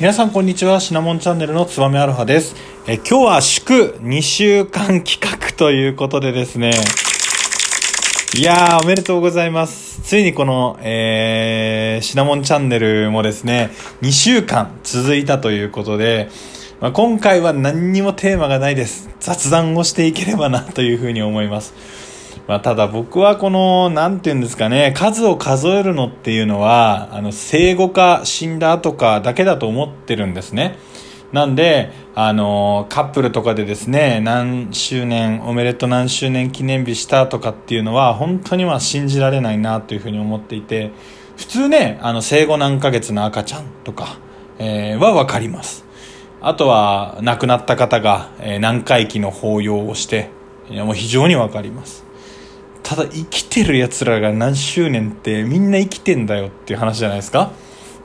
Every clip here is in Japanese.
皆さんこんにちはシナモンチャンネルのつばめアルファですえ今日は祝2週間企画ということでですねいやーおめでとうございますついにこの、えー、シナモンチャンネルもですね2週間続いたということでまあ、今回は何にもテーマがないです。雑談をしていければなというふうに思います。まあ、ただ僕はこの、なんていうんですかね、数を数えるのっていうのは、あの、生後か死んだ後かだけだと思ってるんですね。なんで、あの、カップルとかでですね、何周年、おめでとう何周年記念日したとかっていうのは、本当にまあ信じられないなというふうに思っていて、普通ね、あの、生後何ヶ月の赤ちゃんとか、えー、はわかります。あとは、亡くなった方が、えー、何回忌の法要をして、もう非常にわかります。ただ生きてる奴らが何周年ってみんな生きてんだよっていう話じゃないですか？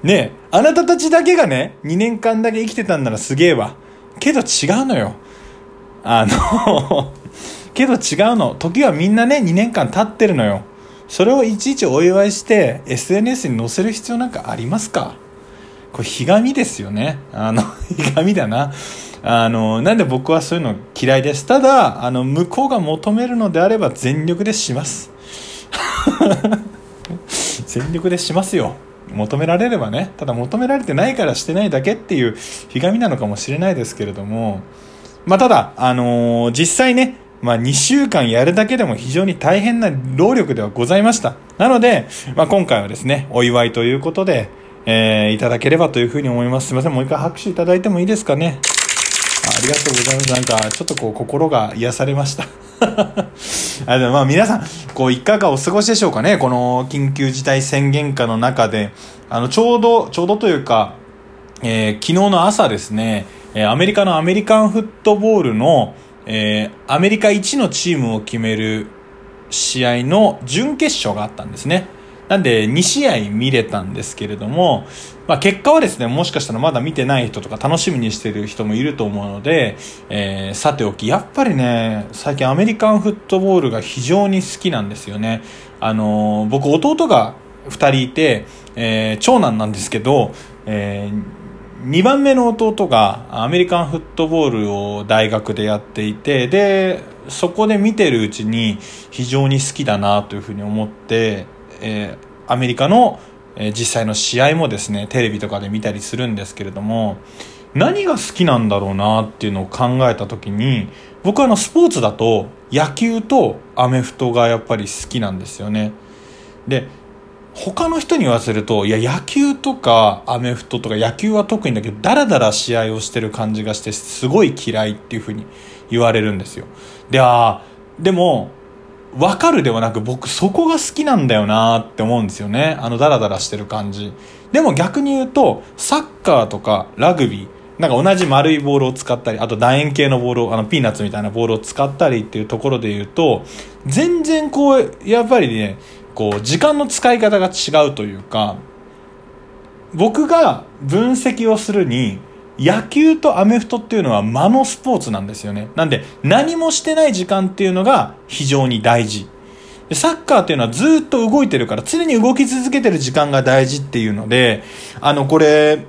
ねえ、あなたたちだけがね、2年間だけ生きてたんならすげえわ。けど違うのよ。あの けど違うの。時はみんなね、2年間経ってるのよ。それをいちいちお祝いして SNS に載せる必要なんかありますか？これ、ひがみですよね。あの、ひがみだな。あの、なんで僕はそういうの嫌いです。ただ、あの、向こうが求めるのであれば全力でします。全力でしますよ。求められればね。ただ求められてないからしてないだけっていうひがみなのかもしれないですけれども、まあ、ただ、あのー、実際ね、まあ、2週間やるだけでも非常に大変な労力ではございました。なので、まあ、今回はですね、お祝いということで、えー、いただければというふうに思います。すいません、もう一回拍手いただいてもいいですかね。ありがとうございます。なんか、ちょっとこう、心が癒されました。あでもまあ皆さん、こう、いかがお過ごしでしょうかねこの緊急事態宣言下の中で、あの、ちょうど、ちょうどというか、えー、昨日の朝ですね、えアメリカのアメリカンフットボールの、えー、アメリカ一のチームを決める試合の準決勝があったんですね。なんで2試合見れたんですけれども、まあ、結果はですね、もしかしたらまだ見てない人とか楽しみにしてる人もいると思うので、えー、さておき、やっぱりね、最近アメリカンフットボールが非常に好きなんですよね。あのー、僕弟が2人いて、えー、長男なんですけど、え、2番目の弟がアメリカンフットボールを大学でやっていて、で、そこで見てるうちに非常に好きだなというふうに思って、えー、アメリカの、えー、実際の試合もですねテレビとかで見たりするんですけれども何が好きなんだろうなっていうのを考えた時に僕はあのスポーツだと野球とアメフトがやっぱり好きなんですよね。で他の人に言わせるといや野球とかアメフトとか野球は特にだけどダラダラ試合をしてる感じがしてすごい嫌いっていうふうに言われるんですよ。であでもわかるではなく僕そこが好きなんだよなって思うんですよね。あのダラダラしてる感じ。でも逆に言うと、サッカーとかラグビー、なんか同じ丸いボールを使ったり、あと楕円形のボールを、あのピーナッツみたいなボールを使ったりっていうところで言うと、全然こう、やっぱりね、こう、時間の使い方が違うというか、僕が分析をするに、野球とアメフトっていうのは間のスポーツなんですよね。なんで、何もしてない時間っていうのが非常に大事。サッカーっていうのはずっと動いてるから、常に動き続けてる時間が大事っていうので、あの、これ、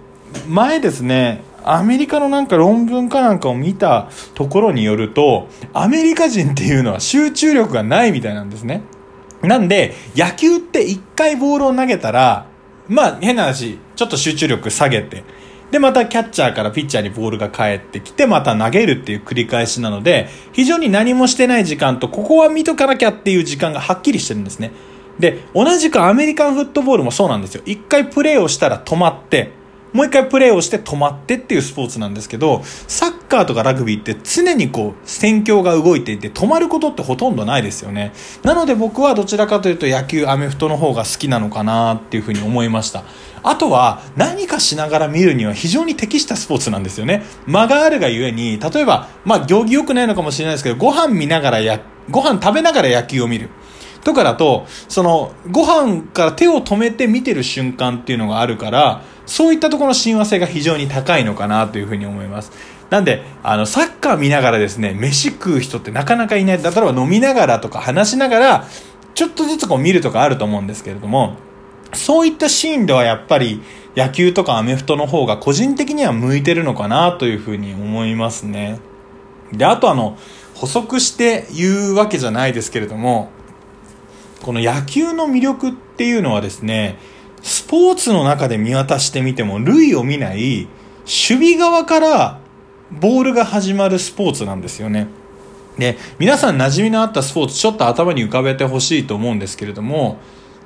前ですね、アメリカのなんか論文かなんかを見たところによると、アメリカ人っていうのは集中力がないみたいなんですね。なんで、野球って一回ボールを投げたら、まあ変な話、ちょっと集中力下げて、で、またキャッチャーからピッチャーにボールが返ってきて、また投げるっていう繰り返しなので、非常に何もしてない時間と、ここは見とかなきゃっていう時間がはっきりしてるんですね。で、同じくアメリカンフットボールもそうなんですよ。一回プレーをしたら止まって、もう一回プレーをして止まってっていうスポーツなんですけど、サッカーとかラグビーって常にこう、戦況が動いていて止まることってほとんどないですよね。なので僕はどちらかというと野球、アメフトの方が好きなのかなっていうふうに思いました。あとは何かしながら見るには非常に適したスポーツなんですよね。間があるがゆえに、例えば、まあ行儀良くないのかもしれないですけど、ご飯見ながらや、ご飯食べながら野球を見る。とかだと、その、ご飯から手を止めて見てる瞬間っていうのがあるから、そういったところの親和性が非常に高いのかなというふうに思います。なんで、あの、サッカー見ながらですね、飯食う人ってなかなかいない。例えば飲みながらとか話しながら、ちょっとずつこう見るとかあると思うんですけれども、そういったシーンではやっぱり野球とかアメフトの方が個人的には向いてるのかなというふうに思いますね。で、あとあの、補足して言うわけじゃないですけれども、この野球の魅力っていうのはですね、スポーツの中で見渡してみても類を見ない守備側からボールが始まるスポーツなんですよね。で、皆さん馴染みのあったスポーツちょっと頭に浮かべてほしいと思うんですけれども、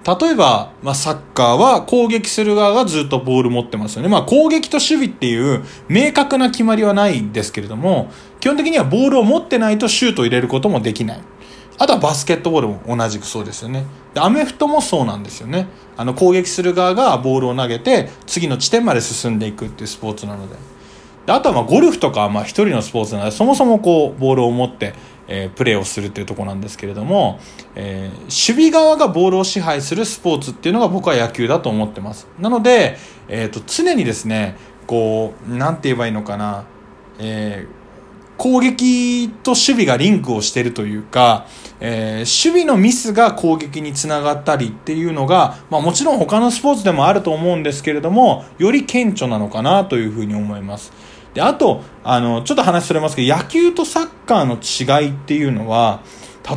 例えば、まあ、サッカーは攻撃する側がずっとボール持ってますよね。まあ、攻撃と守備っていう明確な決まりはないんですけれども、基本的にはボールを持ってないとシュートを入れることもできない。あとはバスケットボールも同じくそうですよね。アメフトもそうなんですよね。あの攻撃する側がボールを投げて次の地点まで進んでいくっていうスポーツなので。であとはまゴルフとかはまあ一人のスポーツなので、そもそもこうボールを持ってえー、プレーをするっていうとこなんですけれども、えー、守備側がボールを支配するスポーツっていうのが僕は野球だと思ってます。なので、えーと、常にですね、こう、なんて言えばいいのかな、えー、攻撃と守備がリンクをしてるというか、えー、守備のミスが攻撃につながったりっていうのが、まあもちろん他のスポーツでもあると思うんですけれども、より顕著なのかなというふうに思います。で、あと、あの、ちょっと話それますけど、野球とサッカーの違いっていうのは、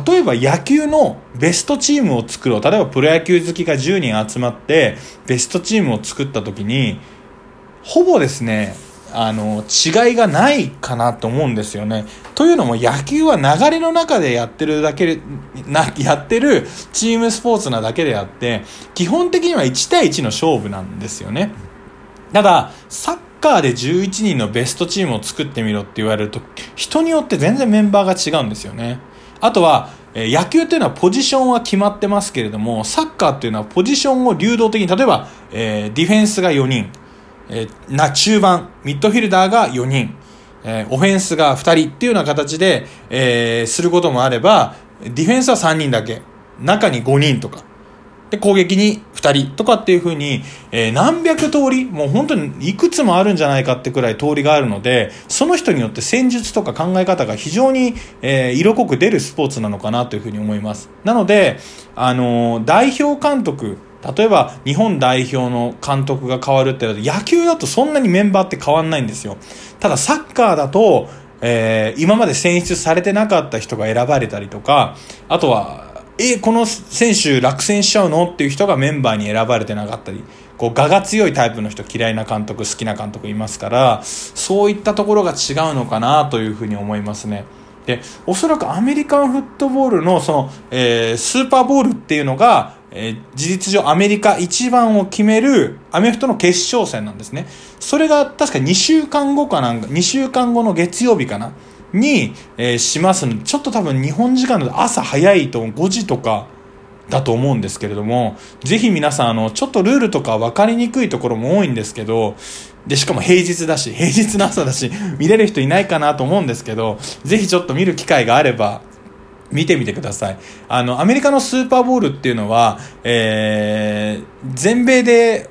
例えば野球のベストチームを作ろう。例えばプロ野球好きが10人集まって、ベストチームを作った時に、ほぼですね、あの、違いがないかなと思うんですよね。というのも野球は流れの中でやってるだけで、な、やってるチームスポーツなだけであって、基本的には1対1の勝負なんですよね。ただ、サッカーで11人のベストチームを作ってみろって言われると、人によって全然メンバーが違うんですよね。あとは、え野球っていうのはポジションは決まってますけれども、サッカーっていうのはポジションを流動的に、例えば、えー、ディフェンスが4人、えー、中盤、ミッドフィルダーが4人、えー、オフェンスが2人っていうような形で、えー、することもあれば、ディフェンスは3人だけ、中に5人とか、で、攻撃に2人とかっていう風に、えー、何百通り、もう本当にいくつもあるんじゃないかってくらい通りがあるので、その人によって戦術とか考え方が非常に、えー、色濃く出るスポーツなのかなというふうに思います。なので、あのー、代表監督、例えば日本代表の監督が変わるって野球だとそんなにメンバーって変わんないんですよ。ただサッカーだと、えー、今まで選出されてなかった人が選ばれたりとか、あとはえこの選手落選しちゃうのっていう人がメンバーに選ばれてなかったりこう我が強いタイプの人嫌いな監督好きな監督いますからそういったところが違うのかなというふうに思いますね。でおそらくアメリカンフットボールのその、えー、スーパーボールっていうのが、えー、事実上アメリカ一番を決めるアメフトの決勝戦なんですね。それが確か2週間後かなんか、2週間後の月曜日かな？に、えー、しますので、ちょっと多分日本時間の朝早いと5時とかだと思うんですけれども、ぜひ皆さん、あの、ちょっとルールとか分かりにくいところも多いんですけど、で、しかも平日だし、平日の朝だし、見れる人いないかなと思うんですけど、ぜひちょっと見る機会があれば、見てみてください。あの、アメリカのスーパーボールっていうのは、えー、全米で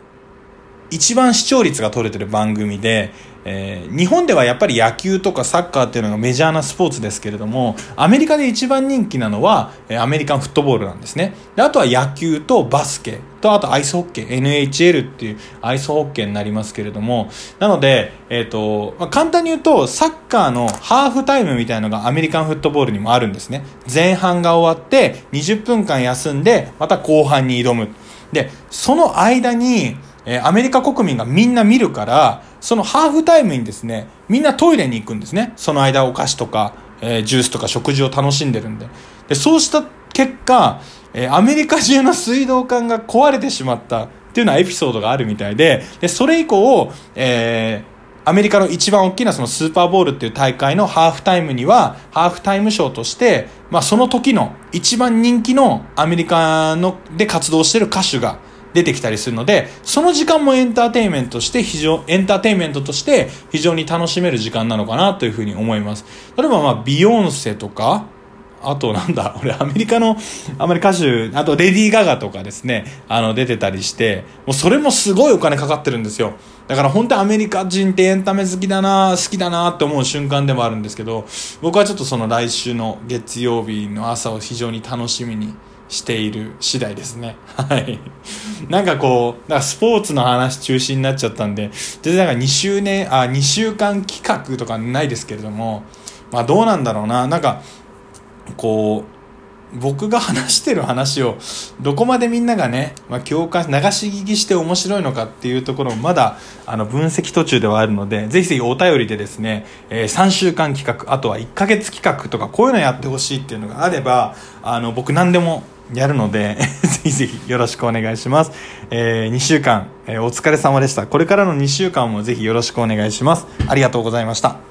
一番視聴率が取れてる番組で、えー、日本ではやっぱり野球とかサッカーっていうのがメジャーなスポーツですけれども、アメリカで一番人気なのは、えアメリカンフットボールなんですね。であとは野球とバスケと、あとアイスホッケー、NHL っていうアイスホッケーになりますけれども、なので、えっ、ー、と、まあ、簡単に言うと、サッカーのハーフタイムみたいなのがアメリカンフットボールにもあるんですね。前半が終わって、20分間休んで、また後半に挑む。で、その間に、え、アメリカ国民がみんな見るから、そのハーフタイムにですね、みんなトイレに行くんですね。その間お菓子とか、え、ジュースとか食事を楽しんでるんで。で、そうした結果、え、アメリカ中の水道管が壊れてしまったっていうようなエピソードがあるみたいで、で、それ以降、えー、アメリカの一番大きなそのスーパーボールっていう大会のハーフタイムには、ハーフタイムショーとして、まあその時の一番人気のアメリカので活動してる歌手が、出てきたりするので、その時間もエンターテインメントして非常、エンターテインメントとして非常に楽しめる時間なのかなというふうに思います。例えばまあ、ビヨンセとか、あとなんだ、俺アメリカの、あまり歌手、あとレディー・ガガとかですね、あの出てたりして、もうそれもすごいお金かかってるんですよ。だから本当にアメリカ人ってエンタメ好きだな、好きだなって思う瞬間でもあるんですけど、僕はちょっとその来週の月曜日の朝を非常に楽しみにしている次第ですね。はい。なんかこう、なんかスポーツの話中心になっちゃったんで、全然なんか2周年、あ、2週間企画とかないですけれども、まあどうなんだろうな。なんか、こう、僕が話してる話をどこまでみんながね、まあ、共感流し聞きして面白いのかっていうところもまだあの分析途中ではあるのでぜひぜひお便りでですね、えー、3週間企画あとは1ヶ月企画とかこういうのやってほしいっていうのがあればあの僕何でもやるので ぜひぜひよろしくお願いします、えー、2週間、えー、お疲れ様でした。これからの2週間もぜひよろしくお願いします。ありがとうございました。